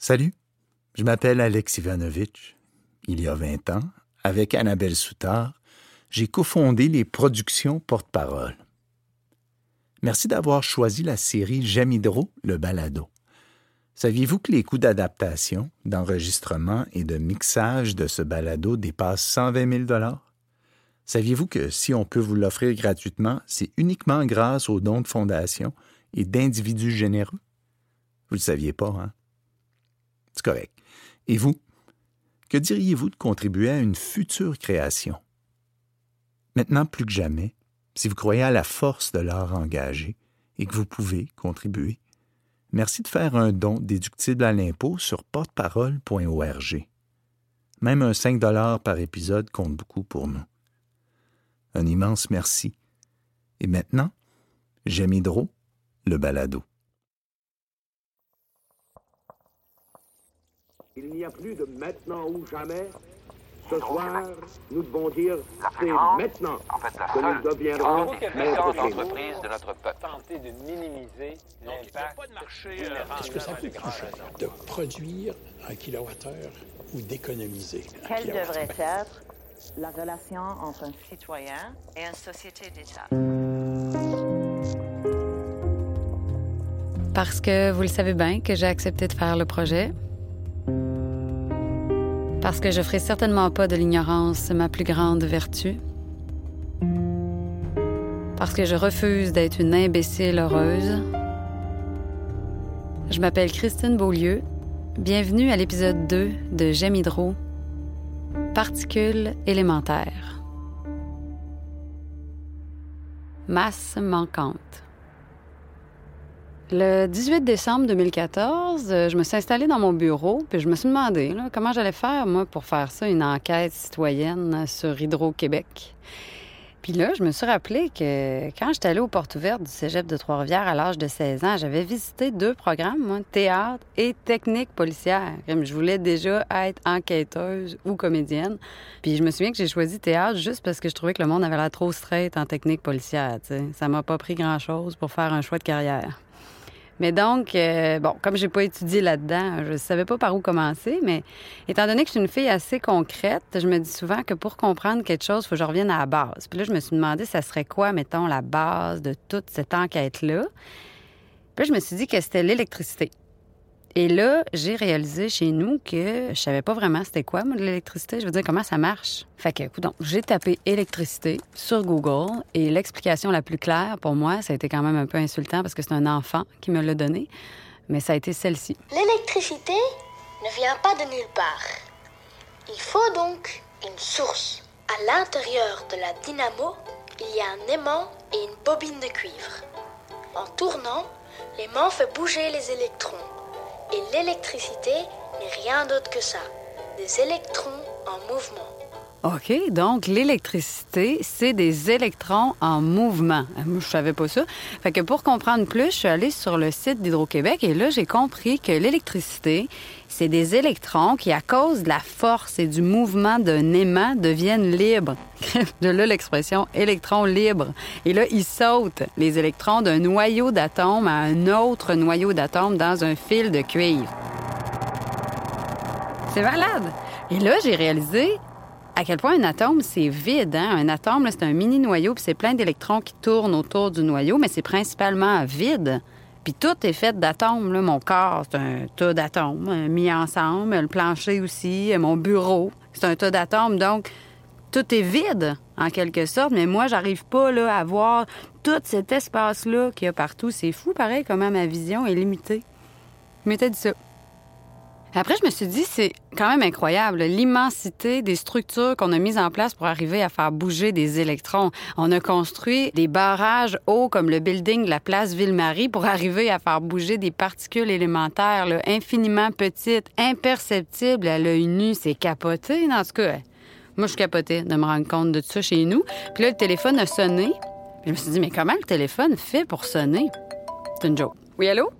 Salut, je m'appelle Alex Ivanovitch. Il y a 20 ans, avec Annabelle Soutard, j'ai cofondé les productions Porte-Parole. Merci d'avoir choisi la série J'aime Hydro, le balado. Saviez-vous que les coûts d'adaptation, d'enregistrement et de mixage de ce balado dépassent 120 000 Saviez-vous que si on peut vous l'offrir gratuitement, c'est uniquement grâce aux dons de fondation et d'individus généreux? Vous ne le saviez pas, hein? Correct. Et vous? Que diriez-vous de contribuer à une future création? Maintenant plus que jamais, si vous croyez à la force de l'art engagé et que vous pouvez contribuer, merci de faire un don déductible à l'impôt sur porteparole.org. Même un 5 par épisode compte beaucoup pour nous. Un immense merci. Et maintenant, j'aime Hydro, le balado. Il n'y a plus de maintenant ou jamais. Ce soir, nous devons dire c'est maintenant En fait, la que seule nous deviendrons maîtres entreprise de notre peuple. tenter de minimiser l'impact Est-ce que ça coûte plus cher de produire un kilowattheure ou d'économiser Quelle devrait être la relation entre un citoyen et une société d'État? Parce que vous le savez bien que j'ai accepté de faire le projet. Parce que je ferai certainement pas de l'ignorance ma plus grande vertu. Parce que je refuse d'être une imbécile heureuse. Je m'appelle Christine Beaulieu. Bienvenue à l'épisode 2 de J'aime Hydro. Particules élémentaires. Masse manquante. Le 18 décembre 2014, euh, je me suis installée dans mon bureau, puis je me suis demandé comment j'allais faire, moi, pour faire ça, une enquête citoyenne sur Hydro-Québec. Puis là, je me suis rappelé que quand j'étais allée aux portes ouvertes du cégep de Trois-Rivières à l'âge de 16 ans, j'avais visité deux programmes, moi, théâtre et technique policière. Je voulais déjà être enquêteuse ou comédienne. Puis je me souviens que j'ai choisi théâtre juste parce que je trouvais que le monde avait l'air trop straight en technique policière. tu sais. Ça m'a pas pris grand-chose pour faire un choix de carrière. Mais donc, euh, bon, comme j'ai pas étudié là-dedans, je savais pas par où commencer, mais étant donné que je suis une fille assez concrète, je me dis souvent que pour comprendre quelque chose, il faut que je revienne à la base. Puis là, je me suis demandé, ça serait quoi, mettons, la base de toute cette enquête-là? Puis je me suis dit que c'était l'électricité. Et là, j'ai réalisé chez nous que je savais pas vraiment c'était quoi, moi, de l'électricité. Je veux dire, comment ça marche? Fait que, donc, j'ai tapé électricité sur Google et l'explication la plus claire pour moi, ça a été quand même un peu insultant parce que c'est un enfant qui me l'a donné, mais ça a été celle-ci. L'électricité ne vient pas de nulle part. Il faut donc une source. À l'intérieur de la dynamo, il y a un aimant et une bobine de cuivre. En tournant, l'aimant fait bouger les électrons. Et l'électricité n'est rien d'autre que ça. Des électrons en mouvement. OK, donc l'électricité, c'est des électrons en mouvement. Euh, je savais pas ça. Fait que pour comprendre plus, je suis allée sur le site d'Hydro-Québec et là, j'ai compris que l'électricité, c'est des électrons qui, à cause de la force et du mouvement d'un aimant, deviennent libres. De là l'expression électron libre. Et là, ils sautent les électrons d'un noyau d'atome à un autre noyau d'atome dans un fil de cuivre. C'est malade. Et là, j'ai réalisé à quel point un atome, c'est vide. Hein? Un atome, c'est un mini noyau, puis c'est plein d'électrons qui tournent autour du noyau, mais c'est principalement vide. Puis tout est fait d'atomes. Mon corps, c'est un tas d'atomes euh, mis ensemble. Le plancher aussi, mon bureau, c'est un tas d'atomes. Donc, tout est vide, en quelque sorte. Mais moi, j'arrive pas là, à voir tout cet espace-là qu'il y a partout. C'est fou, pareil, comment ma vision est limitée. Je m'étais dit ça. Après, je me suis dit, c'est quand même incroyable, l'immensité des structures qu'on a mises en place pour arriver à faire bouger des électrons. On a construit des barrages hauts comme le building de la place Ville-Marie pour arriver à faire bouger des particules élémentaires infiniment petites, imperceptibles à l'œil nu. C'est capoté, dans ce cas. Moi, je capotais de me rendre compte de tout ça chez nous. Puis là, le téléphone a sonné. Puis je me suis dit, mais comment le téléphone fait pour sonner? C'est une joke. Oui, allô?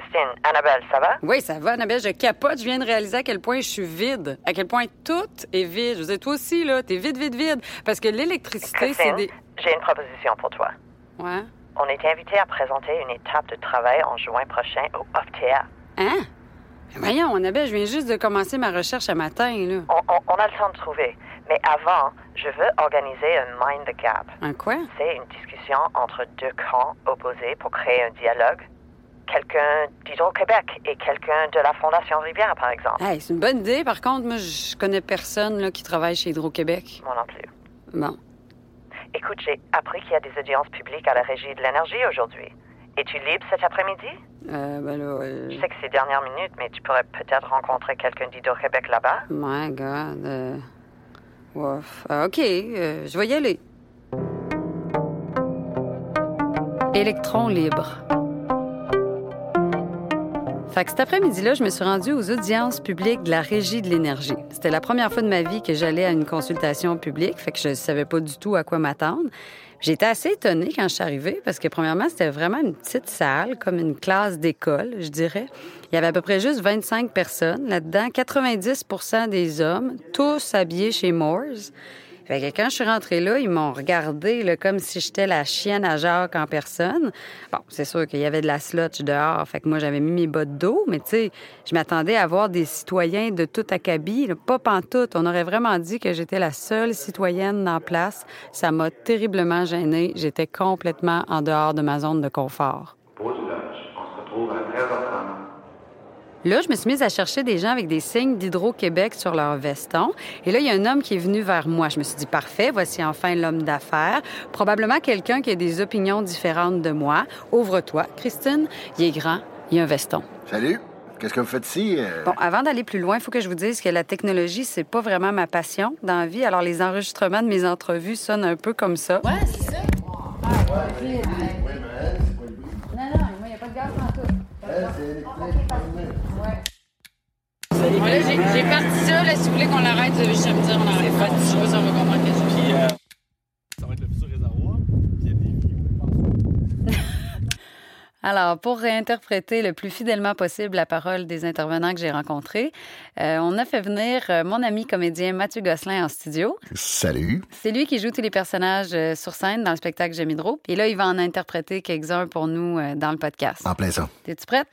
Christine, Annabelle, ça va? Oui, ça va, Annabelle. Je capote. Je viens de réaliser à quel point je suis vide. À quel point tout est vide. Je veux dire, toi aussi, là, t'es vide, vide, vide. Parce que l'électricité, c'est des... j'ai une proposition pour toi. Ouais. On est invité à présenter une étape de travail en juin prochain au OFTEA. Hein? Voyons, Annabelle, je viens juste de commencer ma recherche à matin, là. On, on- on a le temps de trouver. Mais avant, je veux organiser un Mind the Gap. Un quoi? C'est une discussion entre deux camps opposés pour créer un dialogue. Quelqu'un d'Hydro-Québec et quelqu'un de la Fondation Rivière, par exemple. Hey, c'est une bonne idée. Par contre, moi, je connais personne là, qui travaille chez Hydro-Québec. Moi non plus. Bon. Écoute, j'ai appris qu'il y a des audiences publiques à la Régie de l'énergie aujourd'hui. Es-tu libre cet après-midi? Euh, ben là, euh, Je sais que c'est dernière minute, mais tu pourrais peut-être rencontrer quelqu'un d'Hydro-Québec là-bas. My God. euh, ouf. Ah, OK, euh, je vais y aller. Électron libre. Fait que cet après-midi-là, je me suis rendue aux audiences publiques de la Régie de l'énergie. C'était la première fois de ma vie que j'allais à une consultation publique, fait que je savais pas du tout à quoi m'attendre. J'étais assez étonnée quand je suis arrivée parce que, premièrement, c'était vraiment une petite salle, comme une classe d'école, je dirais. Il y avait à peu près juste 25 personnes. Là-dedans, 90 des hommes, tous habillés chez Moores. Fait que quand je suis rentrée là, ils m'ont regardé là, comme si j'étais la chienne à Jacques en personne. Bon, c'est sûr qu'il y avait de la slotch dehors, fait que moi, j'avais mis mes bottes d'eau, mais tu sais, je m'attendais à voir des citoyens de tout acabit, là, pas pantoute. On aurait vraiment dit que j'étais la seule citoyenne en place. Ça m'a terriblement gênée. J'étais complètement en dehors de ma zone de confort. Pause lunch. On se retrouve à 13h30. Là, je me suis mise à chercher des gens avec des signes d'Hydro-Québec sur leur veston. Et là, il y a un homme qui est venu vers moi. Je me suis dit, parfait, voici enfin l'homme d'affaires. Probablement quelqu'un qui a des opinions différentes de moi. Ouvre-toi, Christine. Il est grand, il a un veston. Salut. Qu'est-ce que vous faites ici? euh? Bon, avant d'aller plus loin, il faut que je vous dise que la technologie, c'est pas vraiment ma passion dans la vie. Alors, les enregistrements de mes entrevues sonnent un peu comme ça. Ouais, c'est ça. Non, non, moi, il n'y a pas de gaz dans tout. Voilà, j'ai parti ça, là, si vous voulez qu'on l'arrête, juste à me dire, on arrête. Pas Je pas si on va comprendre qu'est-ce que Puis, euh, ça va être le futur réservoir. Puis, il y a des vieux, Alors, pour réinterpréter le plus fidèlement possible la parole des intervenants que j'ai rencontrés, euh, on a fait venir euh, mon ami comédien Mathieu Gosselin en studio. Salut. C'est lui qui joue tous les personnages euh, sur scène dans le spectacle Hydro. Et là, il va en interpréter quelques-uns pour nous dans le podcast. En plein ça. T'es-tu prête?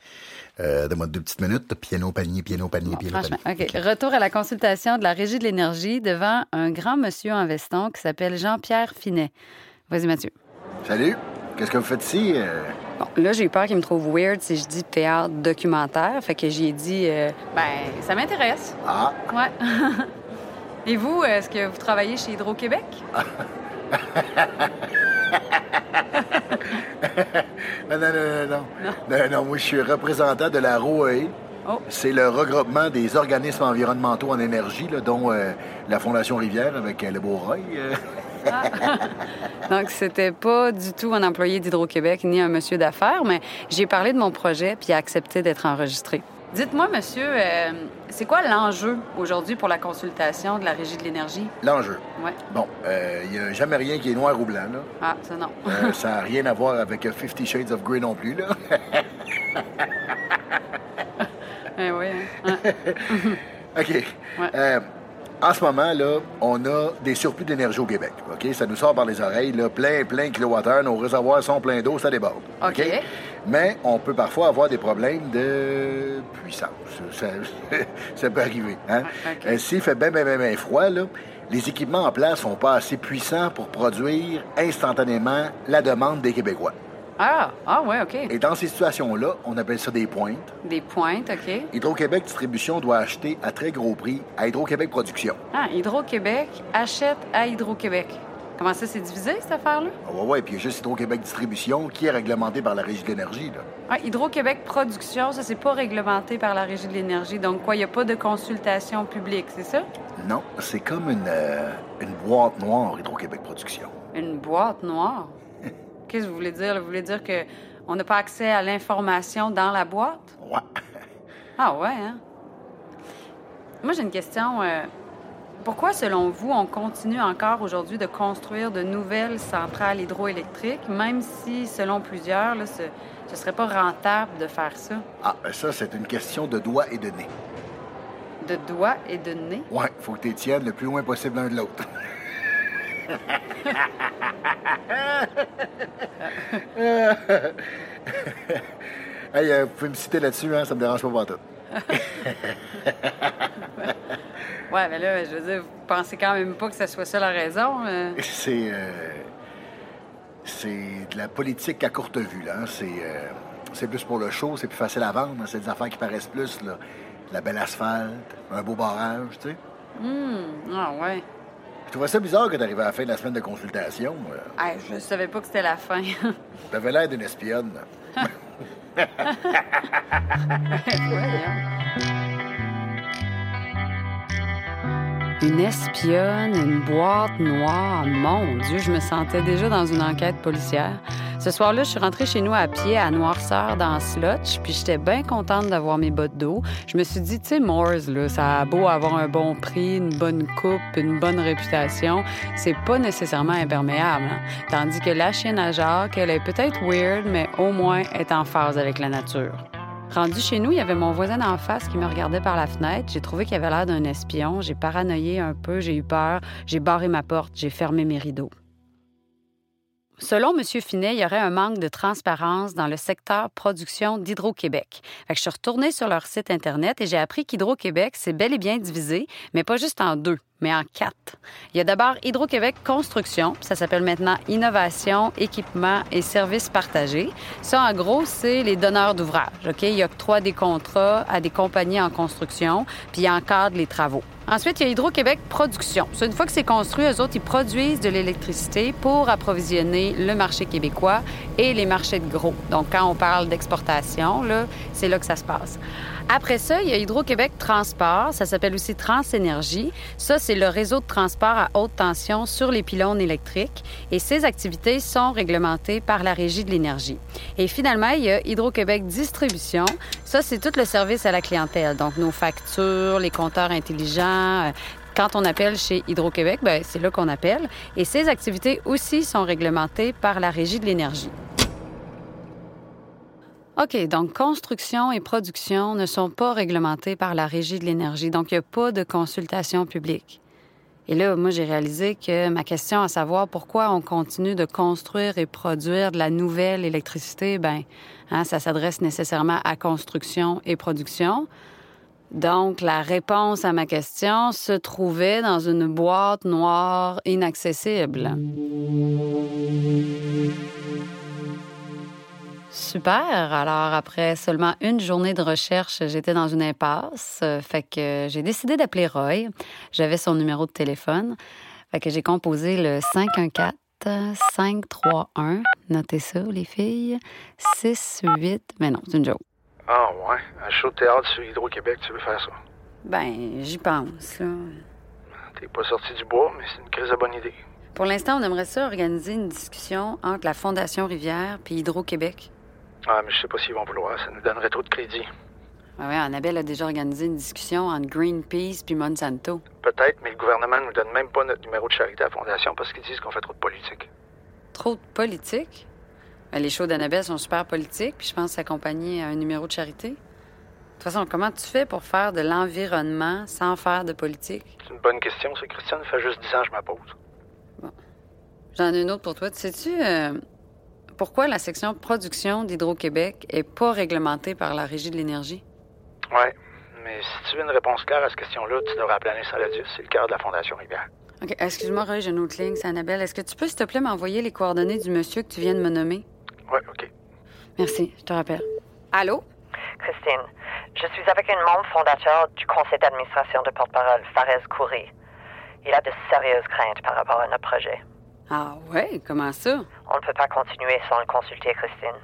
Euh, Donne-moi deux petites minutes. Piano, panier, piano, panier, piano, Franchement, panier. OK. Retour à la consultation de la Régie de l'énergie devant un grand monsieur en veston qui s'appelle Jean-Pierre Finet. Vas-y, Mathieu. Salut. Qu'est-ce que vous faites ici? euh? Bon, là, j'ai eu peur qu'il me trouve weird si je dis théâtre documentaire. Fait que j'ai dit, euh, ben, ça m'intéresse. Ah. Ouais. Et vous, est-ce que vous travaillez chez Hydro-Québec? Non, non, non, non, non. Non, non, moi, je suis représentant de la ROAE. Oh. C'est le regroupement des organismes environnementaux en énergie, là, dont euh, la Fondation Rivière avec euh, le Beau-Roy. Euh. Donc, c'était pas du tout un employé d'Hydro-Québec ni un monsieur d'affaires, mais j'ai parlé de mon projet puis il a accepté d'être enregistré. Dites-moi, monsieur, euh, c'est quoi l'enjeu aujourd'hui pour la consultation de la Régie de l'énergie? L'enjeu. Ouais. Bon, il n'y a jamais rien qui est noir ou blanc, là. Ah, ça non. Euh, ça n'a rien à voir avec euh, Fifty Shades of Grey non plus, là. Eh oui, hein. Ouais. OK. Euh, en ce moment, là, on a des surplus d'énergie au Québec. OK? Ça nous sort par les oreilles, là, plein, plein kilowattheures. Nos réservoirs sont pleins d'eau, ça déborde. OK? Mais on peut parfois avoir des problèmes de puissance. Ça, ça peut arriver. Hein? OK. Euh, S'il fait bien, bien, bien, bien froid, là, les équipements en place sont pas assez puissants pour produire instantanément la demande des Québécois. Ah, ah ouais, OK. Et dans ces situations-là, on appelle ça des pointes. Des pointes, OK. Hydro-Québec Distribution doit acheter à très gros prix à Hydro-Québec Production. Ah, Hydro-Québec achète à Hydro-Québec. Comment ça, c'est divisé, cette affaire-là? Ah ouais, ouais, puis il y a juste Hydro-Québec Distribution qui est réglementé par la Régie de l'énergie. là. Ah, Hydro-Québec Production, ça, c'est pas réglementé par la Régie de l'énergie. Donc, quoi, il n'y a pas de consultation publique, c'est ça? Non, c'est comme une, euh, une boîte noire, Hydro-Québec Production. Une boîte noire? Qu'est-ce que vous voulez dire? Vous voulez dire que on n'a pas accès à l'information dans la boîte? Ouais. Ah ouais, hein? Moi, j'ai une question. euh, pourquoi, selon vous, on continue encore aujourd'hui de construire de nouvelles centrales hydroélectriques, même si, selon plusieurs, là, ce ne serait pas rentable de faire ça? Ah, ben ça, c'est une question de doigts et de nez. De doigts et de nez? Ouais, faut que tu tiennes le plus loin possible l'un de l'autre. hey, euh, vous pouvez me citer là-dessus, hein? Ça me dérange pas pas tout. ouais, mais là, je veux dire, vous pensez quand même pas que ce soit ça la raison? euh? C'est. euh, c'est de la politique à courte vue, là. hein. C'est. euh, c'est plus pour le show, c'est plus facile à vendre. hein. C'est des affaires qui paraissent plus, là. La belle asphalte, un beau barrage, tu sais. Hmm, ah ouais. Je trouvais ça bizarre que t'arrivais à la fin de la semaine de consultation. euh. Hey, je savais pas que c'était la fin. T'avais l'air d'une espionne. Une espionne, une boîte noire. Mon Dieu, je me sentais déjà dans une enquête policière. Ce soir-là, je suis rentrée chez nous à pied à Noirceur dans Slotch, puis j'étais bien contente d'avoir mes bottes d'eau. Je me suis dit, tu sais, Moores, là, ça a beau avoir un bon prix, une bonne coupe, une bonne réputation, c'est pas nécessairement imperméable. hein. Tandis que la chienne à Jacques, elle est peut-être weird, mais au moins est en phase avec la nature. Rendu chez nous, il y avait mon voisin en face qui me regardait par la fenêtre. J'ai trouvé qu'il avait l'air d'un espion. J'ai paranoïé un peu, j'ai eu peur. J'ai barré ma porte, j'ai fermé mes rideaux. Selon M. Finet, il y aurait un manque de transparence dans le secteur production d'Hydro-Québec. Je suis retournée sur leur site Internet et j'ai appris qu'Hydro-Québec s'est bel et bien divisé, mais pas juste en deux, mais en quatre. Il y a d'abord Hydro-Québec Construction, ça s'appelle maintenant Innovation, Équipement et Services partagés. Ça, en gros, c'est les donneurs d'ouvrages. OK? Ils octroient des contrats à des compagnies en construction, puis ils encadrent les travaux. Ensuite, il y a Hydro-Québec Production. Ça, une fois que c'est construit, eux autres, ils produisent de l'électricité pour approvisionner le marché québécois et les marchés de gros. Donc, quand on parle d'exportation, là, c'est là que ça se passe. Après ça, il y a Hydro-Québec Transport. Ça s'appelle aussi Transénergie. Ça, c'est le réseau de transport à haute tension sur les pylônes électriques. Et ces activités sont réglementées par la Régie de l'énergie. Et finalement, il y a Hydro-Québec Distribution. Ça, c'est tout le service à la clientèle. Donc, nos factures, les compteurs intelligents. euh, Quand on appelle chez Hydro-Québec, ben, c'est là qu'on appelle. Et ces activités aussi sont réglementées par la Régie de l'énergie. OK, donc construction et production ne sont pas réglementées par la Régie de l'énergie, donc il n'y a pas de consultation publique. Et là, moi, j'ai réalisé que ma question à savoir pourquoi on continue de construire et produire de la nouvelle électricité, ben, hein, ça s'adresse nécessairement à construction et production. Donc, la réponse à ma question se trouvait dans une boîte noire inaccessible. Super. Alors, après seulement une journée de recherche, j'étais dans une impasse. Fait que j'ai décidé d'appeler Roy. J'avais son numéro de téléphone. Fait que j'ai composé le 514-531. Notez ça, les filles. 6-8. Mais non, c'est une joke. Ah ouais, un show de théâtre sur Hydro-Québec, tu veux faire ça? Ben, j'y pense, là. T'es pas sorti du bois, mais c'est une crise de bonne idée. Pour l'instant, on aimerait ça organiser une discussion entre la Fondation Rivière puis Hydro-Québec. Ah, mais je sais pas s'ils vont vouloir, ça nous donnerait trop de crédit. Ouais, ouais, Annabelle a déjà organisé une discussion entre Greenpeace puis Monsanto. Peut-être, mais le gouvernement nous donne même pas notre numéro de charité à la Fondation parce qu'ils disent qu'on fait trop de politique. Trop de politique? Ben, les shows d'Annabelle sont super politiques, puis je pense que sa compagnie a un numéro de charité. De toute façon, comment tu fais pour faire de l'environnement sans faire de politique? C'est une bonne question, ça, Christiane. Ça fait juste 10 ans que je me pose. J'en ai une autre pour toi. Tu sais-tu euh, pourquoi la section production d'Hydro-Québec est pas réglementée par la Régie de l'énergie? Ouais, mais si tu veux une réponse claire à cette question-là, tu devrais appeler Alain Saladius, c'est le cœur de la Fondation Rivière. OK, excuse-moi, Roy, j'ai une autre ligne, c'est Annabelle. Est-ce que tu peux, s'il te plaît, m'envoyer les coordonnées du monsieur que tu viens de me nommer? Ouais, OK. Merci, je te rappelle. Allô? Christine, je suis avec un membre fondateur du conseil d'administration de porte-parole, Fares Khoury. Il a de sérieuses craintes par rapport à notre projet. Ah ouais, comment ça? On ne peut pas continuer sans le consulter, Christine.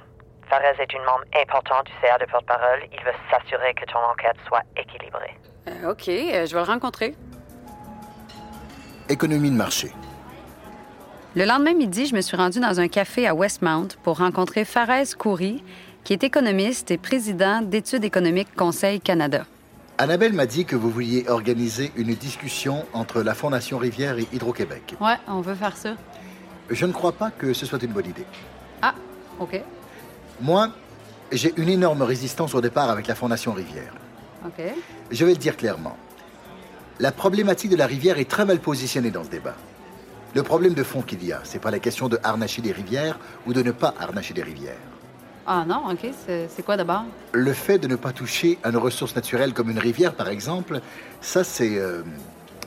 Fares est une membre importante du CA de porte-parole. Il veut s'assurer que ton enquête soit équilibrée. Euh, OK, euh, je vais le rencontrer. Économie de marché. Le lendemain midi, je me suis rendue dans un café à Westmount pour rencontrer Fares Khoury, qui est économiste et président d'études économiques Conseil Canada. Annabelle m'a dit que vous vouliez organiser une discussion entre la Fondation Rivière et Hydro-Québec. Ouais, on veut faire ça. Je ne crois pas que ce soit une bonne idée. Ah, OK. Moi, j'ai une énorme résistance au départ avec la Fondation Rivière. OK. Je vais le dire clairement. La problématique de la rivière est très mal positionnée dans ce débat. Le problème de fond qu'il y a, c'est pas la question de harnacher des rivières ou de ne pas harnacher des rivières. Ah non, OK. C'est quoi d'abord? Le fait de ne pas toucher à nos ressources naturelles comme une rivière, par exemple, ça, c'est euh,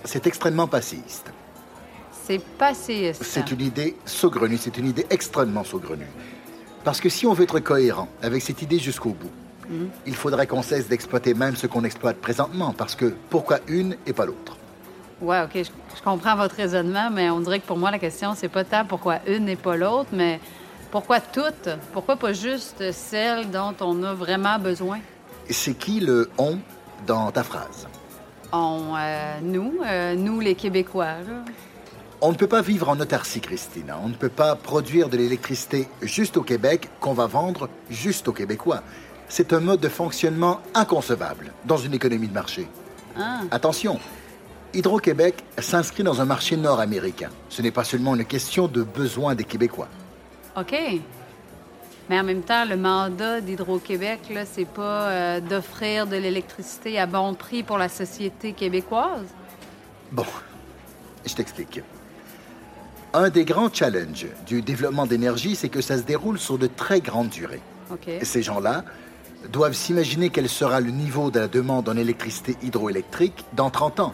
c'est extrêmement passéiste. C'est passéiste. C'est une idée saugrenue, c'est une idée extrêmement saugrenue. Parce que si on veut être cohérent avec cette idée jusqu'au bout, Mhm. il faudrait qu'on cesse d'exploiter même ce qu'on exploite présentement, parce que pourquoi une et pas l'autre? Ouais, OK. Je, je comprends votre raisonnement, mais on dirait que pour moi, la question, c'est pas tant pourquoi une et pas l'autre, mais pourquoi toutes? Pourquoi pas juste celle dont on a vraiment besoin? C'est qui le on dans ta phrase? On, euh, nous, euh, nous les Québécois, là. On ne peut pas vivre en autarcie, Christine. On ne peut pas produire de l'électricité juste au Québec qu'on va vendre juste aux Québécois. C'est un mode de fonctionnement inconcevable dans une économie de marché. Ah. Attention, Hydro-Québec s'inscrit dans un marché nord-américain. Ce n'est pas seulement une question de besoin des Québécois. OK. Mais en même temps, le mandat d'Hydro-Québec, c'est pas euh, d'offrir de l'électricité à bon prix pour la société québécoise? Bon, je t'explique. Un des grands challenges du développement d'énergie, c'est que ça se déroule sur de très grandes durées. Ces gens-là doivent s'imaginer quel sera le niveau de la demande en électricité hydroélectrique dans 30 ans.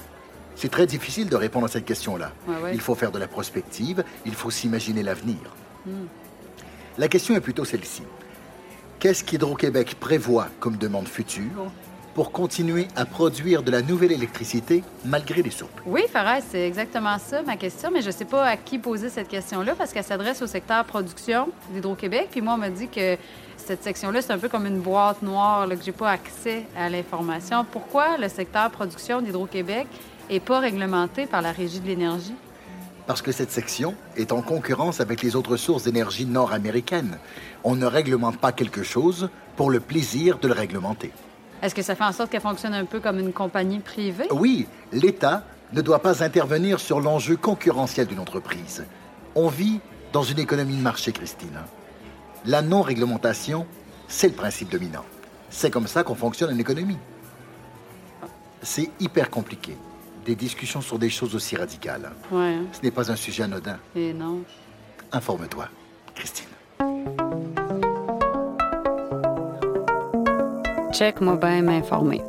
C'est très difficile de répondre à cette question-là. Ouais, ouais. Il faut faire de la prospective, il faut s'imaginer l'avenir. Hmm. La question est plutôt celle-ci. Qu'est-ce qu'Hydro-Québec prévoit comme demande future pour continuer à produire de la nouvelle électricité malgré les surplus? Oui, Farès, c'est exactement ça ma question, mais je ne sais pas à qui poser cette question-là parce qu'elle s'adresse au secteur production d'Hydro-Québec. Puis moi, on m'a dit que cette section-là, c'est un peu comme une boîte noire, là, que j'ai pas accès à l'information. Pourquoi le secteur production d'Hydro-Québec n'est pas réglementé par la Régie de l'énergie? Parce que cette section est en concurrence avec les autres sources d'énergie nord-américaines. On ne réglemente pas quelque chose pour le plaisir de le réglementer. Est-ce que ça fait en sorte qu'elle fonctionne un peu comme une compagnie privée? Oui, l'État ne doit pas intervenir sur l'enjeu concurrentiel d'une entreprise. On vit dans une économie de marché, Christine. La non-réglementation, c'est le principe dominant. C'est comme ça qu'on fonctionne en économie. C'est hyper compliqué. Des discussions sur des choses aussi radicales. Ouais. Ce n'est pas un sujet anodin. Et non. Informe-toi, Christine. Check, moi, bien m'informer.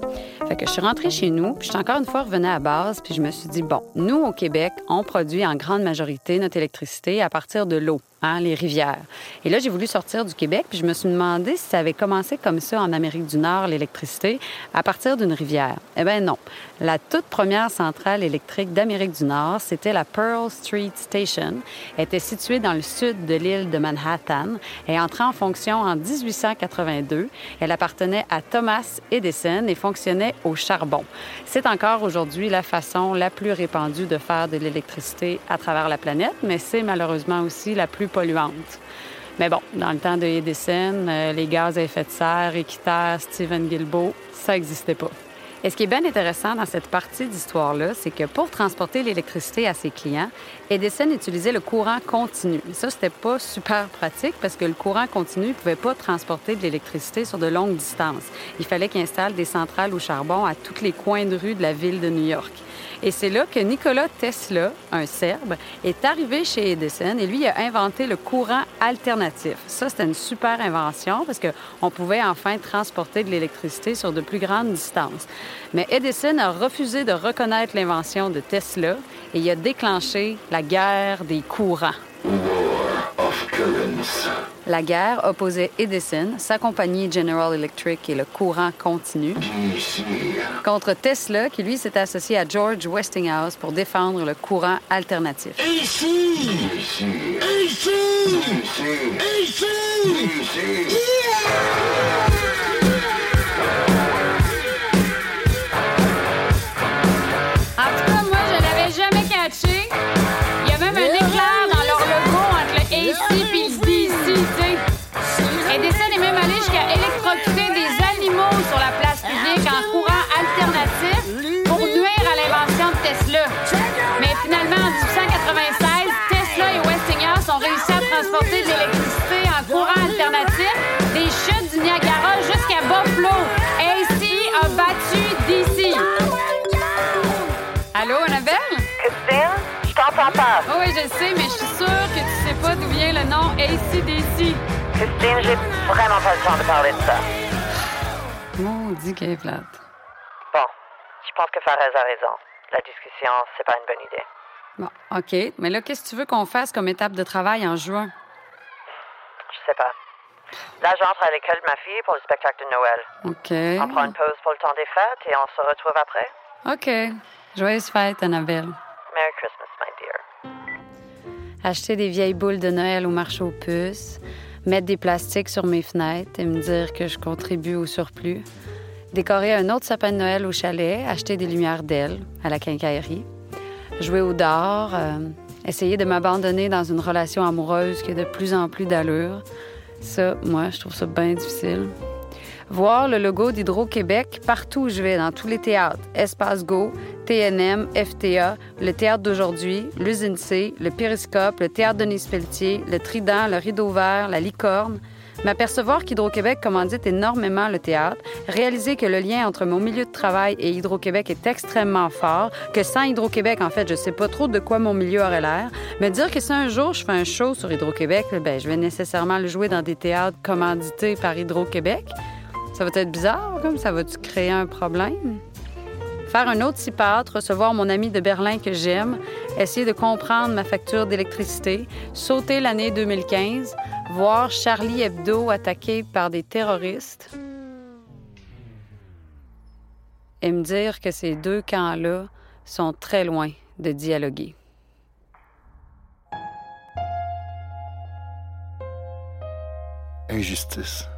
Fait que je suis rentrée chez nous, puis je suis encore une fois revenue à la base, puis je me suis dit, bon, nous, au Québec, on produit en grande majorité notre électricité à partir de l'eau, hein, les rivières. Et là, j'ai voulu sortir du Québec, puis je me suis demandé si ça avait commencé comme ça en Amérique du Nord, l'électricité, à partir d'une rivière. Eh bien non. La toute première centrale électrique d'Amérique du Nord, c'était la Pearl Street Station. Elle était située dans le sud de l'île de Manhattan et entrée en fonction en 1882. Elle appartenait à Thomas Edison et fonctionnait au charbon. C'est encore aujourd'hui la façon la plus répandue de faire de l'électricité à travers la planète, mais c'est malheureusement aussi la plus polluante. Mais bon, dans le temps de Edison, euh, les gaz à effet de serre, Équiterre, Stephen Guilbeault, ça n'existait pas. Et ce qui est bien intéressant dans cette partie d'histoire-là, c'est que pour transporter l'électricité à ses clients, Edison utilisait le courant continu. Et ça, c'était pas super pratique parce que le courant continu ne pouvait pas transporter de l'électricité sur de longues distances. Il fallait qu'il installe des centrales au charbon à tous les coins de rue de la ville de New York. Et c'est là que Nikola Tesla, un Serbe, est arrivé chez Edison et lui a inventé le courant alternatif. Ça, c'était une super invention parce qu'on pouvait enfin transporter de l'électricité sur de plus grandes distances. Mais Edison a refusé de reconnaître l'invention de Tesla et il a déclenché la guerre des courants. La guerre opposait Edison, sa compagnie General Electric et le courant continu, contre Tesla, qui lui s'était associé à George Westinghouse pour défendre le courant alternatif. Allô, Annabelle? Christine, je t'entends pas. Oh oui, je sais, mais je suis sûre que tu sais pas d'où vient le nom ACDC. Christine, j'ai vraiment pas le temps de parler de ça. Maudit qu'elle est plate. Bon, je pense que Farez a raison. La discussion, c'est pas une bonne idée. Bon, OK. Mais là, qu'est-ce que tu veux qu'on fasse comme étape de travail en juin? Je sais pas. Là, j'entre à l'école de ma fille pour le spectacle de Noël. OK. On prend une pause pour le temps des fêtes et on se retrouve après. OK. Joyeuse fête, Annabelle. Merry Christmas, my dear. Acheter des vieilles boules de Noël au marché aux puces, mettre des plastiques sur mes fenêtres et me dire que je contribue au surplus, décorer un autre sapin de Noël au chalet, acheter des lumières d'ailes à la quincaillerie, jouer au dehors, euh, essayer de m'abandonner dans une relation amoureuse qui a de plus en plus d'allure. Ça, moi, je trouve ça bien difficile. Voir le logo d'Hydro-Québec partout où je vais, dans tous les théâtres. Espace Go, TNM, FTA, le Théâtre d'aujourd'hui, l'Usine C, le Périscope, le Théâtre Denis Pelletier, le Trident, le Rideau Vert, la Licorne. M'apercevoir qu'Hydro-Québec commandite énormément le théâtre, réaliser que le lien entre mon milieu de travail et Hydro-Québec est extrêmement fort, que sans Hydro-Québec, en fait, je sais pas trop de quoi mon milieu aurait l'air, me dire que si un jour je fais un show sur Hydro-Québec, ben, je vais nécessairement le jouer dans des théâtres commandités par Hydro-Québec. Ça va être bizarre, comme ça va-tu créer un problème? Faire un autre cipâtre, recevoir mon ami de Berlin que j'aime, essayer de comprendre ma facture d'électricité, sauter l'année 2015, voir Charlie Hebdo attaqué par des terroristes et me dire que ces deux camps-là sont très loin de dialoguer. Injustice.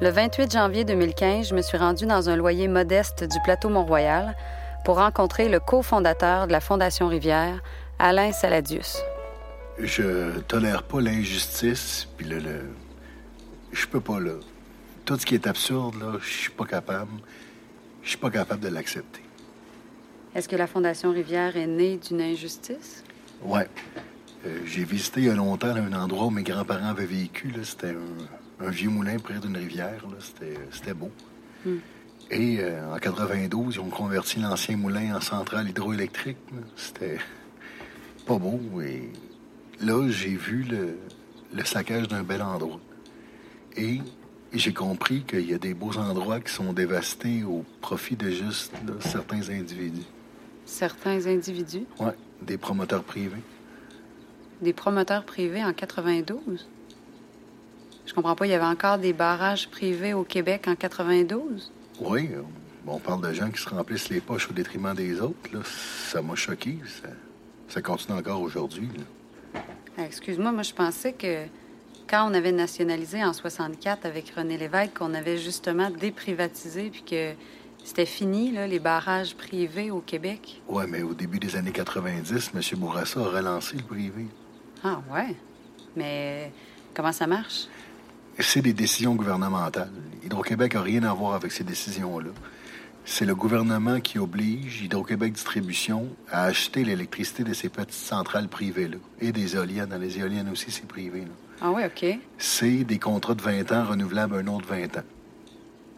Le 28 janvier 2015, je me suis rendue dans un loyer modeste du plateau Mont-Royal pour rencontrer le cofondateur de la Fondation Rivière, Alain Saladius. Je tolère pas l'injustice, puis le, le- Je peux pas, là. Tout ce qui est absurde, là, je suis pas capable. Je suis pas capable de l'accepter. Est-ce que la Fondation Rivière est née d'une injustice? Ouais. Euh, J'ai visité il y a longtemps là, un endroit où mes grands-parents avaient vécu. C'était un, un vieux moulin près d'une rivière. C'était beau. Hmm. Et euh, en 92, ils ont converti l'ancien moulin en centrale hydroélectrique. C'était pas beau. Et là, j'ai vu le, le saccage d'un bel endroit. Et j'ai compris qu'il y a des beaux endroits qui sont dévastés au profit de juste là, certains individus. Certains individus, Ouais, des promoteurs privés. des promoteurs privés en 92? Je comprends pas, il y avait encore des barrages privés au Québec en 92? Oui, euh, on parle de gens qui se remplissent les poches au détriment des autres. Là. Ça m'a choqué. Ça, ça continue encore aujourd'hui. Ah, Excuse-moi, moi je pensais que quand on avait nationalisé en 64 avec René Lévesque, qu'on avait justement déprivatisé puis que c'était fini, là, les barrages privés au Québec. Ouais, mais au début des années 90, M. Bourassa a relancé le privé. Ah ouais. Mais comment ça marche? C'est des décisions gouvernementales. Hydro-Québec n'a rien à voir avec ces décisions-là. C'est le gouvernement qui oblige Hydro-Québec Distribution à acheter l'électricité de ces petites centrales privées-là. Et des éoliennes. Dans les éoliennes aussi, c'est privé. là. Ah ouais, OK. c'est des contrats de 20 ans renouvelables un autre 20 ans.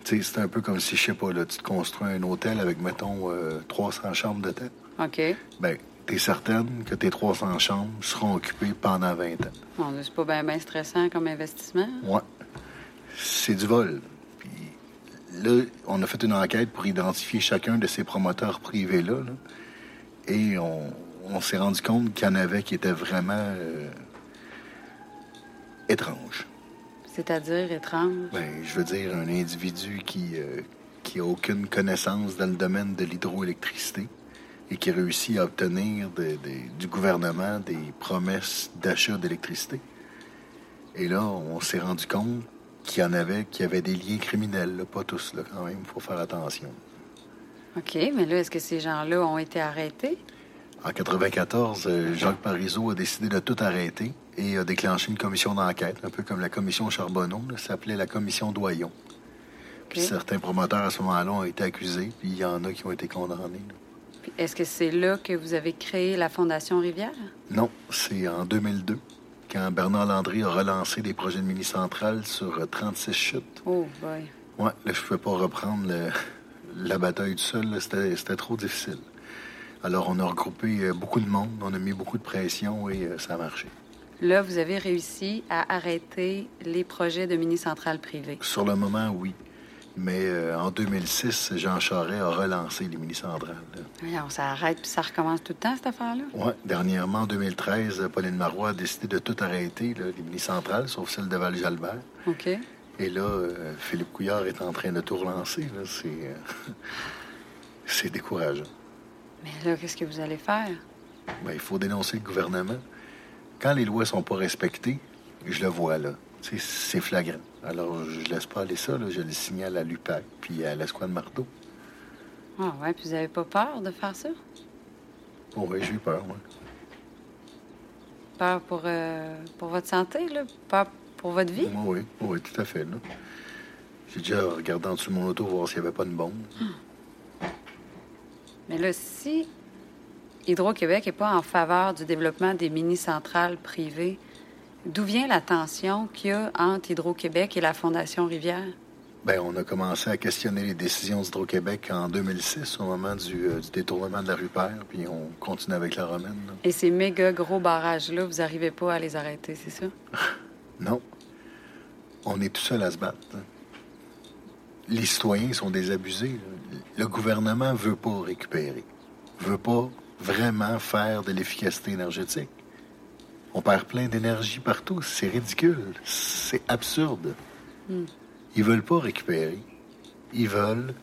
Tu sais, c'est un peu comme si, je sais pas, là, tu te construis un hôtel avec, mettons, euh, 300 chambres de tête. OK. Ben, t'es certaine que tes 300 chambres seront occupées pendant 20 ans? Bon, c'est pas bien stressant comme investissement. Ouais. C'est du vol. Puis là, on a fait une enquête pour identifier chacun de ces promoteurs privés-là. là. et on, on s'est rendu compte qu'il y en avait qui étaient vraiment euh, étranges. C'est-à-dire étrange? Ben, je veux dire, un individu qui euh, qui a aucune connaissance dans le domaine de l'hydroélectricité et qui réussit à obtenir du gouvernement des promesses d'achat d'électricité. Et là, on s'est rendu compte qu'il y en avait qui avaient des liens criminels, là, pas tous, là, quand même, il faut faire attention. OK, mais là, est-ce que ces gens-là ont été arrêtés? En 94, euh, Jacques Parizeau a décidé de tout arrêter et a déclenché une commission d'enquête, un peu comme la commission Charbonneau, là, ça s'appelait la commission Doyon. Puis certains promoteurs à ce moment-là ont été accusés, puis il y en a qui ont été condamnés. là. Est-ce que c'est là que vous avez créé la Fondation Rivière? Non, c'est en 2002, quand Bernard Landry a relancé des projets de mini-centrale sur euh, 36 chutes. Oh, boy. Ouais, là, je ne pouvais pas reprendre le- la bataille tout seul, c'était trop difficile. Alors, on a regroupé euh, beaucoup de monde, on a mis beaucoup de pression et euh, ça a marché. Là, vous avez réussi à arrêter les projets de mini-centrales privées. Sur le moment, oui. Mais euh, en 2006, Jean Charest a relancé les mini-centrales. Voyons, ça arrête puis ça recommence tout le temps, cette affaire-là? Oui. Dernièrement, en 2013, Pauline Marois a décidé de tout arrêter, là, les mini-centrales, sauf celle de Val-Jalbert. OK. Et là, euh, Philippe Couillard est en train de tout relancer. C'est, euh, c'est décourageant. Mais là, qu'est-ce que vous allez faire? Ben, il faut dénoncer le gouvernement. Quand les lois sont pas respectées, je le vois là. C'est flagrant. Alors, je laisse pas aller ça. là. Je le signale à l'UPAC puis à l'escouade Marteau. Ah ouais, puis vous avez pas peur de faire ça? Oh, oui, j'ai eu peur, moi. Peur pour, euh, pour votre santé, là? Peur pour votre vie? Oui, oui, oui, tout à fait. là. J'ai déjà regardé en dessous de mon auto voir s'il n'y avait pas de bombe. Mais là, si Hydro-Québec n'est pas en faveur du développement des mini-centrales privées, d'où vient la tension qu'il y a entre Hydro-Québec et la Fondation Rivière? Ben, on a commencé à questionner les décisions d'Hydro-Québec en 2006, au moment du, euh, du détournement de la rue Père, puis on continue avec la romaine. là. Et ces méga gros barrages-là, vous n'arrivez pas à les arrêter, c'est ça? Non. On est tout seul à se battre. Les citoyens sont désabusés. là. Le gouvernement veut pas récupérer. Veut pas vraiment faire de l'efficacité énergétique. On perd plein d'énergie partout. C'est ridicule. C'est absurde. Hmm. Ils veulent pas récupérer. Ils veulent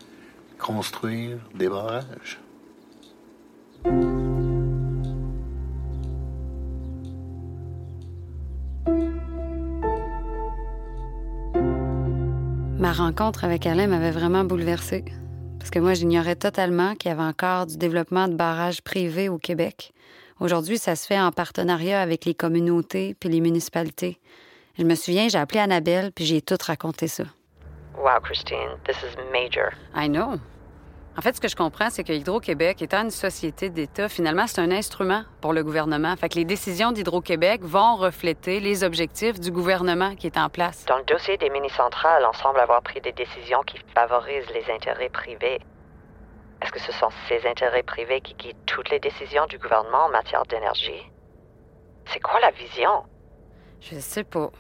construire des barrages. Ma rencontre avec Alain m'avait vraiment bouleversée. Parce que moi, j'ignorais totalement qu'il y avait encore du développement de barrages privés au Québec. Aujourd'hui, ça se fait en partenariat avec les communautés puis les municipalités. Je me souviens, j'ai appelé Annabelle puis j'ai tout raconté ça. Wow, Christine, this is major. I know. En fait, ce que je comprends, c'est que Hydro-Québec, étant une société d'État, finalement, c'est un instrument pour le gouvernement. Fait que les décisions d'Hydro-Québec vont refléter les objectifs du gouvernement qui est en place. Dans le dossier des mini-centrales, on semble avoir pris des décisions qui favorisent les intérêts privés. Est-ce que ce sont ces intérêts privés qui guident toutes les décisions du gouvernement en matière d'énergie? C'est quoi la vision? Je sais pas.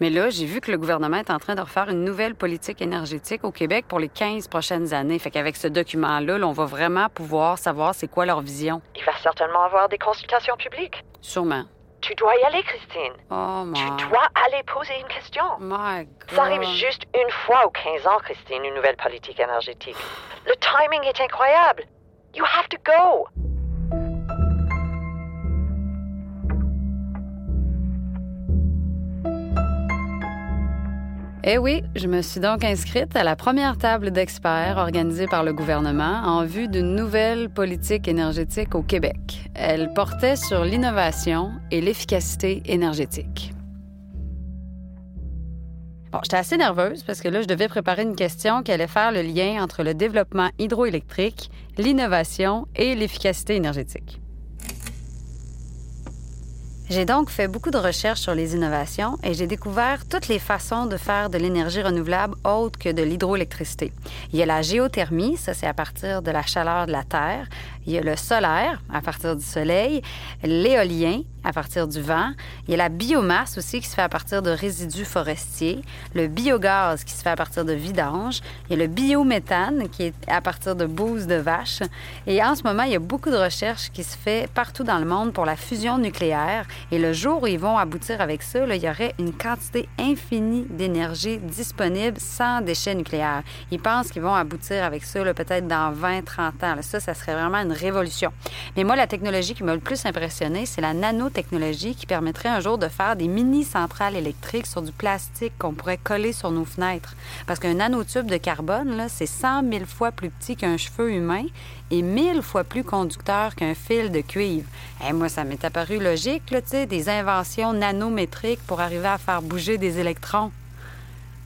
Mais là, j'ai vu que le gouvernement est en train de refaire une nouvelle politique énergétique au Québec pour les 15 prochaines années. Fait qu'avec ce document-là, là, on va vraiment pouvoir savoir c'est quoi leur vision. Il va certainement avoir des consultations publiques. Sûrement. Tu dois y aller, Christine. Oh, my... Tu dois aller poser une question. My God. Ça arrive juste une fois aux 15 ans, Christine, une nouvelle politique énergétique. Le timing est incroyable. You have to go. Eh oui, je me suis donc inscrite à la première table d'experts organisée par le gouvernement en vue d'une nouvelle politique énergétique au Québec. Elle portait sur l'innovation et l'efficacité énergétique. Bon, j'étais assez nerveuse parce que là, je devais préparer une question qui allait faire le lien entre le développement hydroélectrique, l'innovation et l'efficacité énergétique. J'ai donc fait beaucoup de recherches sur les innovations et j'ai découvert toutes les façons de faire de l'énergie renouvelable autre que de l'hydroélectricité. Il y a la géothermie, ça c'est à partir de la chaleur de la Terre. Il y a le solaire, à partir du soleil. L'éolien, à partir du vent. Il y a la biomasse aussi qui se fait à partir de résidus forestiers. Le biogaz qui se fait à partir de vidanges. Il y a le biométhane qui est à partir de bouses de vaches. Et en ce moment, il y a beaucoup de recherches qui se fait partout dans le monde pour la fusion nucléaire. Et le jour où ils vont aboutir avec ça, il y aurait une quantité infinie d'énergie disponible sans déchets nucléaires. Ils pensent qu'ils vont aboutir avec ça peut-être dans 20, 30 ans. Ça, ça serait vraiment une Mais moi, la technologie qui m'a le plus impressionné, c'est la nanotechnologie qui permettrait un jour de faire des mini-centrales électriques sur du plastique qu'on pourrait coller sur nos fenêtres. Parce qu'un nanotube de carbone, c'est 100 000 fois plus petit qu'un cheveu humain et 1000 fois plus conducteur qu'un fil de cuivre. Et moi, ça m'est apparu logique, là, des inventions nanométriques pour arriver à faire bouger des électrons.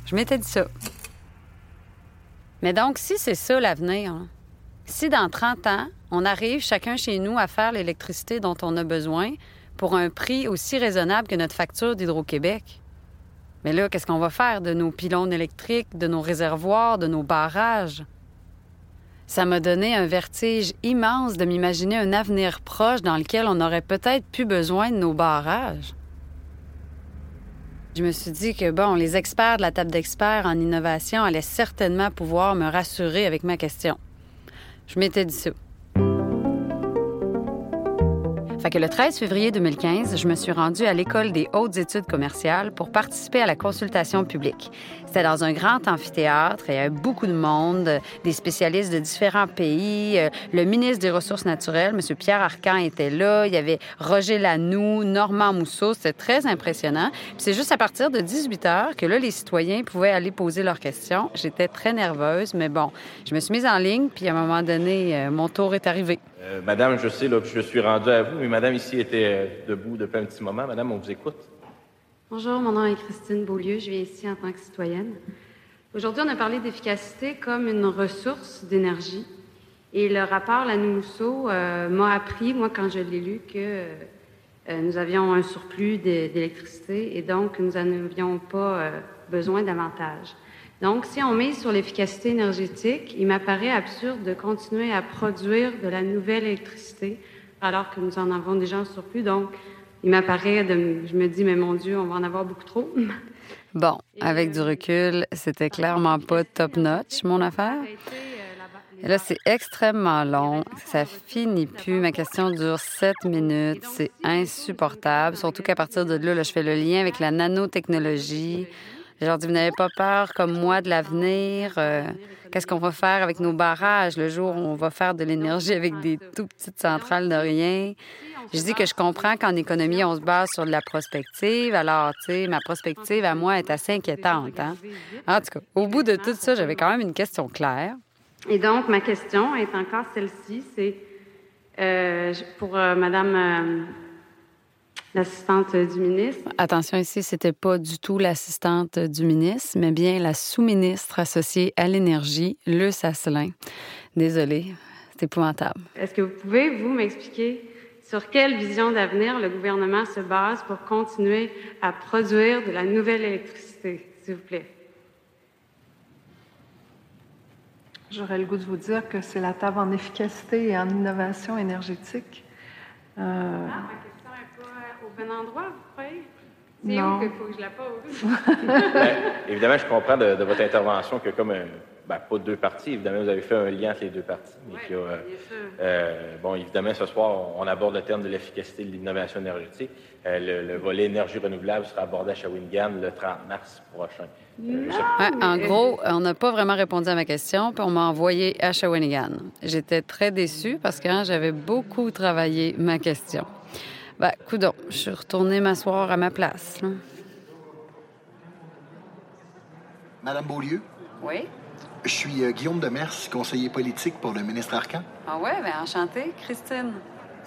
Je m'étais dit ça. Mais donc, si c'est ça l'avenir, hein, si dans 30 ans, on arrive chacun chez nous à faire l'électricité dont on a besoin pour un prix aussi raisonnable que notre facture d'Hydro-Québec, mais là, qu'est-ce qu'on va faire de nos pylônes électriques, de nos réservoirs, de nos barrages? Ça m'a donné un vertige immense de m'imaginer un avenir proche dans lequel on aurait peut-être plus besoin de nos barrages. Je me suis dit que, bon, les experts de la table d'experts en innovation allaient certainement pouvoir me rassurer avec ma question. Je m'étais dit ça. Fait que le 13 février 2015, je me suis rendue à l'École des hautes études commerciales pour participer à la consultation publique. C'était dans un grand amphithéâtre, il y avait beaucoup de monde, des spécialistes de différents pays. Euh, le ministre des Ressources naturelles, M. Pierre Arcan, était là. Il y avait Roger Lanoux, Normand Mousseau. C'était très impressionnant. Puis c'est juste à partir de 18 heures que là, les citoyens pouvaient aller poser leurs questions. J'étais très nerveuse, mais bon, je me suis mise en ligne, puis à un moment donné, euh, mon tour est arrivé. Euh, madame, je sais que je suis rendu à vous, mais madame ici était euh, debout depuis un petit moment. Madame, on vous écoute. Bonjour, mon nom est Christine Beaulieu. Je viens ici en tant que citoyenne. Aujourd'hui, on a parlé d'efficacité comme une ressource d'énergie. Et le rapport Lanoux-Mousseau euh, m'a appris, moi, quand je l'ai lu, que nous avions un surplus d'électricité et donc nous n'avions pas besoin davantage. Donc, si on mise sur l'efficacité énergétique, il m'apparaît absurde de continuer à produire de la nouvelle électricité alors que nous en avons déjà un surplus. Donc, il m'apparaît de... Je me dis, mais mon Dieu, on va en avoir beaucoup trop. Bon, avec du recul, c'était clairement pas top-notch, mon affaire. Là, c'est extrêmement long. Ça finit plus. Ma question dure sept minutes. C'est insupportable. Surtout qu'à partir de là, je fais le lien avec la nanotechnologie. Je leur dis, vous n'avez pas peur, comme moi, de l'avenir. Euh, qu'est-ce qu'on va faire avec nos barrages le jour où on va faire de l'énergie avec des tout petites centrales de rien? Je dis que je comprends qu'en économie, on se base sur de la prospective. Alors, tu sais, ma prospective à moi est assez inquiétante. Hein? En tout cas, au bout de tout ça, j'avais quand même une question claire. Et donc, ma question est encore celle-ci. C'est euh, pour euh, Madame l'assistante du ministre. Attention ici, c'était pas du tout l'assistante du ministre, mais bien la sous-ministre associée à l'énergie, le Sasselin. Désolée, c'est épouvantable. Est-ce que vous pouvez, vous, m'expliquer sur quelle vision d'avenir le gouvernement se base pour continuer à produire de la nouvelle électricité, s'il vous plaît? J'aurais le goût de vous dire que c'est la table en efficacité et en innovation énergétique. Euh... Ah, bon endroit, vous croyez? C'est où qu'il faut que je la pose? Ben, évidemment, je comprends de, votre intervention que comme un, ben, pas deux parties, évidemment, vous avez fait un lien entre les deux parties. Mais oui, euh, euh, bon, évidemment, ce soir, on aborde le terme de l'efficacité de l'innovation énergétique. Euh, le, volet énergie renouvelable sera abordé à Shawinigan le 30 mars prochain. en gros, on n'a pas vraiment répondu à ma question, puis on m'a envoyé à Shawinigan. J'étais très déçue parce que hein, j'avais beaucoup travaillé ma question. Ben, coudon, je suis retournée m'asseoir à ma place. Madame Beaulieu? Oui? Je suis euh, Guillaume Demers, conseiller politique pour le ministre Arcan. Ah ouais, bien enchanté, Christine.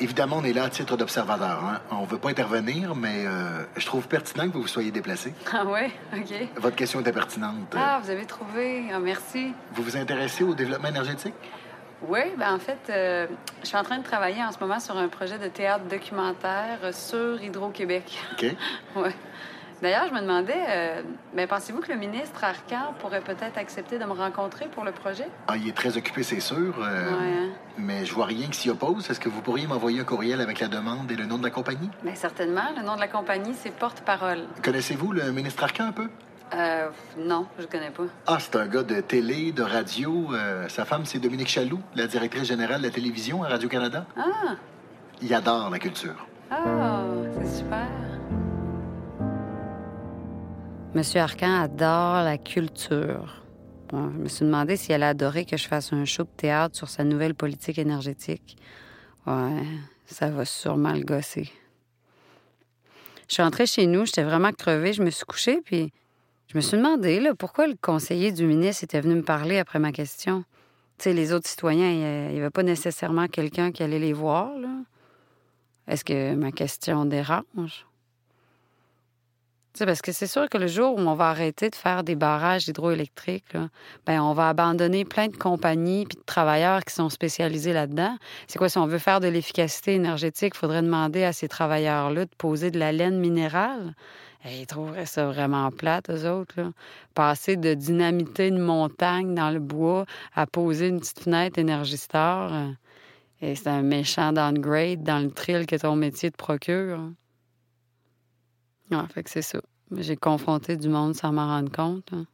Évidemment, on est là à titre d'observateur. Hein. On ne veut pas intervenir, mais euh, je trouve pertinent que vous vous soyez déplacé. Ah ouais, OK. Votre question était pertinente. Ah, vous avez trouvé. Ah, merci. Vous vous intéressez au développement énergétique? Oui, ben en fait, euh, je suis en train de travailler en ce moment sur un projet de théâtre documentaire sur Hydro-Québec. OK. oui. D'ailleurs, je me demandais, euh, ben, pensez-vous que le ministre Arcan pourrait peut-être accepter de me rencontrer pour le projet? Ah, il est très occupé, c'est sûr. Euh, hein. Mais je vois rien qui s'y oppose. Est-ce que vous pourriez m'envoyer un courriel avec la demande et le nom de la compagnie? Bien, certainement. Le nom de la compagnie, c'est Porte-Parole. Connaissez-vous le ministre Arcan un peu? Euh, non, je connais pas. Ah, c'est un gars de télé, de radio. Euh, sa femme, c'est Dominique Chaloux, la directrice générale de la télévision à Radio-Canada. Ah! Il adore la culture. Ah, c'est super. Monsieur Arcan adore la culture. je me suis demandé si elle adorait que je fasse un show de théâtre sur sa nouvelle politique énergétique. Ouais, ça va sûrement le gosser. Je suis entrée chez nous, j'étais vraiment crevée, je me suis couchée, puis je me suis demandé pourquoi le conseiller du ministre était venu me parler après ma question? Les autres citoyens, il n'y avait pas nécessairement quelqu'un qui allait les voir. Est-ce que ma question dérange? Parce que c'est sûr que le jour où on va arrêter de faire des barrages hydroélectriques, ben on va abandonner plein de compagnies et de travailleurs qui sont spécialisés là-dedans. C'est quoi, si on veut faire de l'efficacité énergétique, il faudrait demander à ces travailleurs-là de poser de la laine minérale? ils trouveraient ça vraiment plate, eux autres. Là. Passer de dynamiter une montagne dans le bois à poser une petite fenêtre Énergie Star, euh, et c'est un méchant downgrade dans le thrill que ton métier te procure. Ah, fait que c'est ça. J'ai confronté du monde sans m'en rendre compte. hein.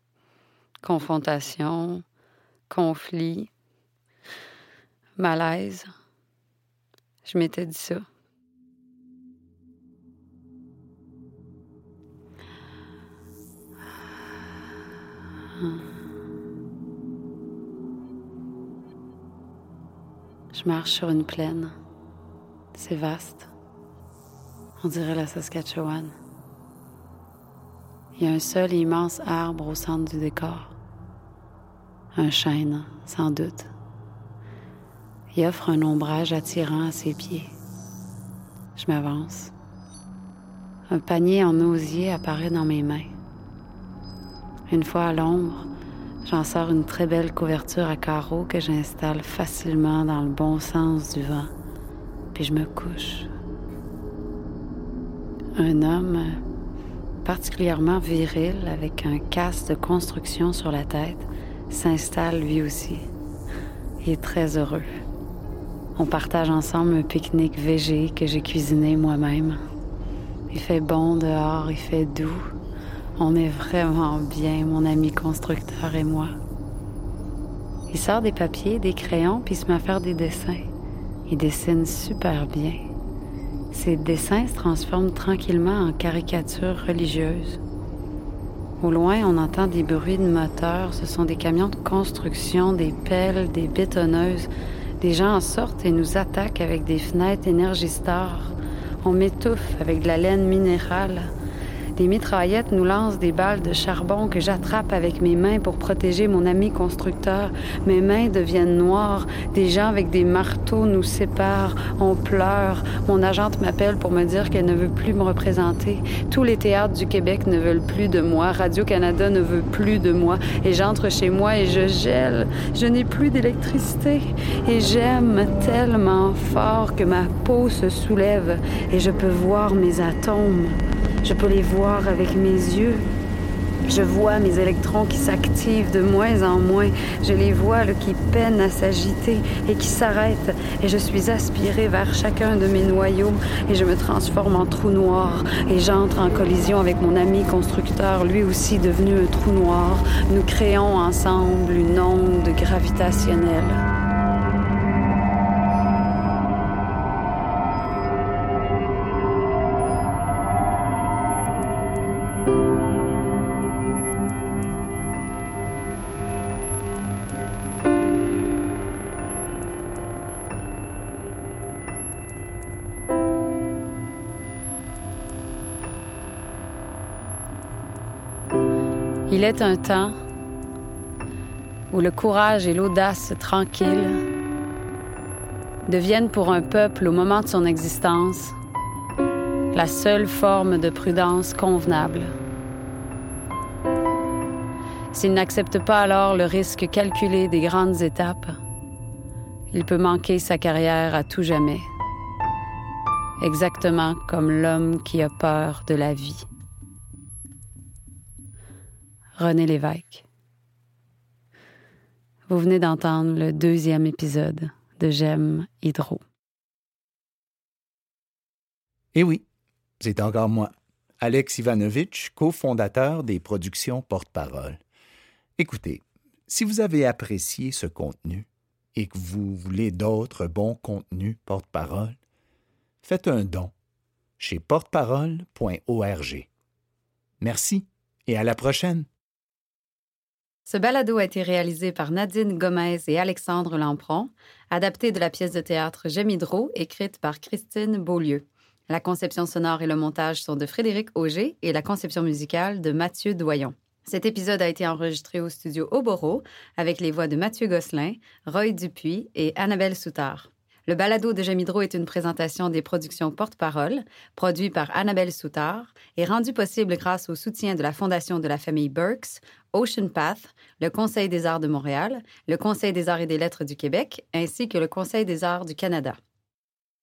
Confrontation, conflit, malaise. Je m'étais dit ça. Je marche sur une plaine. C'est vaste. On dirait la Saskatchewan. Il y a un seul immense arbre au centre du décor. Un chêne, sans doute. Il offre un ombrage attirant à ses pieds. Je m'avance. Un panier en osier apparaît dans mes mains. Une fois à l'ombre, j'en sors une très belle couverture à carreaux que j'installe facilement dans le bon sens du vent, puis je me couche. Un homme particulièrement viril avec un casque de construction sur la tête s'installe lui aussi. Il est très heureux. On partage ensemble un pique-nique végé que j'ai cuisiné moi-même. Il fait bon dehors, il fait doux. On est vraiment bien, mon ami constructeur et moi. Il sort des papiers, des crayons, puis il se met à faire des dessins. Il dessine super bien. Ses dessins se transforment tranquillement en caricatures religieuses. Au loin, on entend des bruits de moteurs. Ce sont des camions de construction, des pelles, des bétonneuses. Des gens en sortent et nous attaquent avec des fenêtres énergistar. On m'étouffe avec de la laine minérale. Des mitraillettes nous lancent des balles de charbon que j'attrape avec mes mains pour protéger mon ami constructeur. Mes mains deviennent noires. Des gens avec des marteaux nous séparent. On pleure. Mon agente m'appelle pour me dire qu'elle ne veut plus me représenter. Tous les théâtres du Québec ne veulent plus de moi. Radio-Canada ne veut plus de moi. Et j'entre chez moi et je gèle. Je n'ai plus d'électricité. Et j'aime tellement fort que ma peau se soulève et je peux voir mes atomes. Je peux les voir avec mes yeux. Je vois mes électrons qui s'activent de moins en moins. Je les vois qui peinent à s'agiter et qui s'arrêtent. Et je suis aspirée vers chacun de mes noyaux et je me transforme en trou noir. Et j'entre en collision avec mon ami constructeur, lui aussi devenu un trou noir. Nous créons ensemble une onde gravitationnelle. Il est un temps où le courage et l'audace tranquilles deviennent pour un peuple au moment de son existence la seule forme de prudence convenable. S'il n'accepte pas alors le risque calculé des grandes étapes, il peut manquer sa carrière à tout jamais, exactement comme l'homme qui a peur de la vie. René Lévesque. Vous venez d'entendre le deuxième épisode de J'aime Hydro. Et oui, c'est encore moi, Alex Ivanovitch, cofondateur des productions Porte-Parole. Écoutez, si vous avez apprécié ce contenu et que vous voulez d'autres bons contenus Porte-Parole, faites un don chez porteparole.org. Merci et à la prochaine. Ce balado a été réalisé par Nadine Gomez et Alexandre Lampron, adapté de la pièce de théâtre Hydro, écrite par Christine Beaulieu. La conception sonore et le montage sont de Frédéric Auger et la conception musicale de Mathieu Doyon. Cet épisode a été enregistré au studio Oboro avec les voix de Mathieu Gosselin, Roy Dupuis et Annabelle Soutard. Le balado de Jamidro est une présentation des productions Porte-Parole, produit par Annabelle Soutard et rendu possible grâce au soutien de la Fondation de la famille Burks, Ocean Path, le Conseil des arts de Montréal, le Conseil des arts et des lettres du Québec, ainsi que le Conseil des arts du Canada.